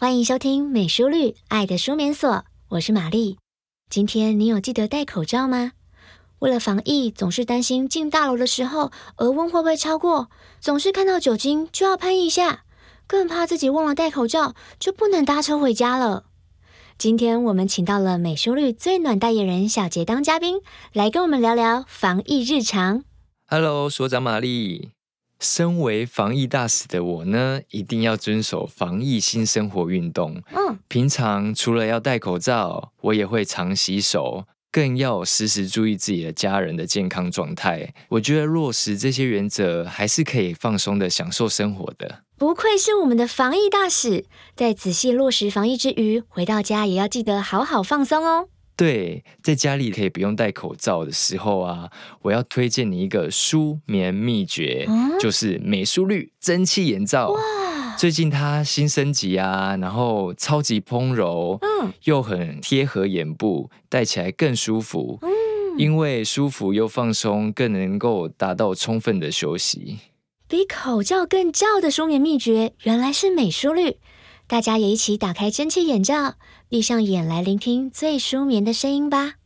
欢迎收听美书绿爱的书眠所，我是玛丽。今天你有记得戴口罩吗？为了防疫，总是担心进大楼的时候额温会不会超过，总是看到酒精就要喷一下，更怕自己忘了戴口罩就不能搭车回家了。今天我们请到了美书绿最暖代言人小杰当嘉宾，来跟我们聊聊防疫日常。Hello，所长玛丽。身为防疫大使的我呢，一定要遵守防疫新生活运动。嗯，平常除了要戴口罩，我也会常洗手，更要时时注意自己的家人的健康状态。我觉得落实这些原则，还是可以放松的享受生活的。不愧是我们的防疫大使，在仔细落实防疫之余，回到家也要记得好好放松哦。对，在家里可以不用戴口罩的时候啊，我要推荐你一个舒眠秘诀，嗯就是美舒绿蒸汽眼罩。哇，最近它新升级啊，然后超级蓬柔，嗯又很贴合眼部，戴起来更舒服。嗯，因为舒服又放松，更能够达到充分的休息。比口罩更罩的舒眠秘诀，原来是美舒绿。大家也一起打开蒸汽眼罩，闭上眼来聆听最舒眠的声音吧。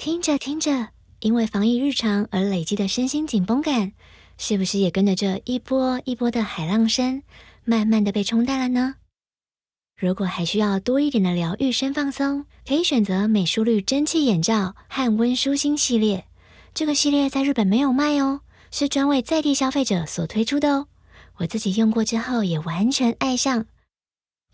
听着听着，因为防疫日常而累积的身心紧绷感，是不是也跟着这一波一波的海浪声，慢慢的被冲淡了呢？如果还需要多一点的疗愈身放松，可以选择美舒绿蒸汽眼罩和温舒心系列。这个系列在日本没有卖哦，是专为在地消费者所推出的哦。我自己用过之后也完全爱上。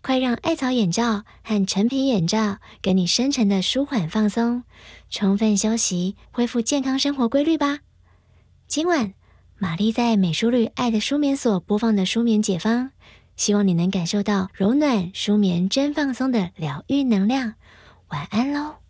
快让艾草眼罩和陈皮眼罩给你深层的舒缓放松，充分休息，恢复健康生活规律吧。今晚玛丽在美舒绿爱的舒眠所播放的舒眠解方，希望你能感受到柔暖舒眠真放松的疗愈能量。晚安喽。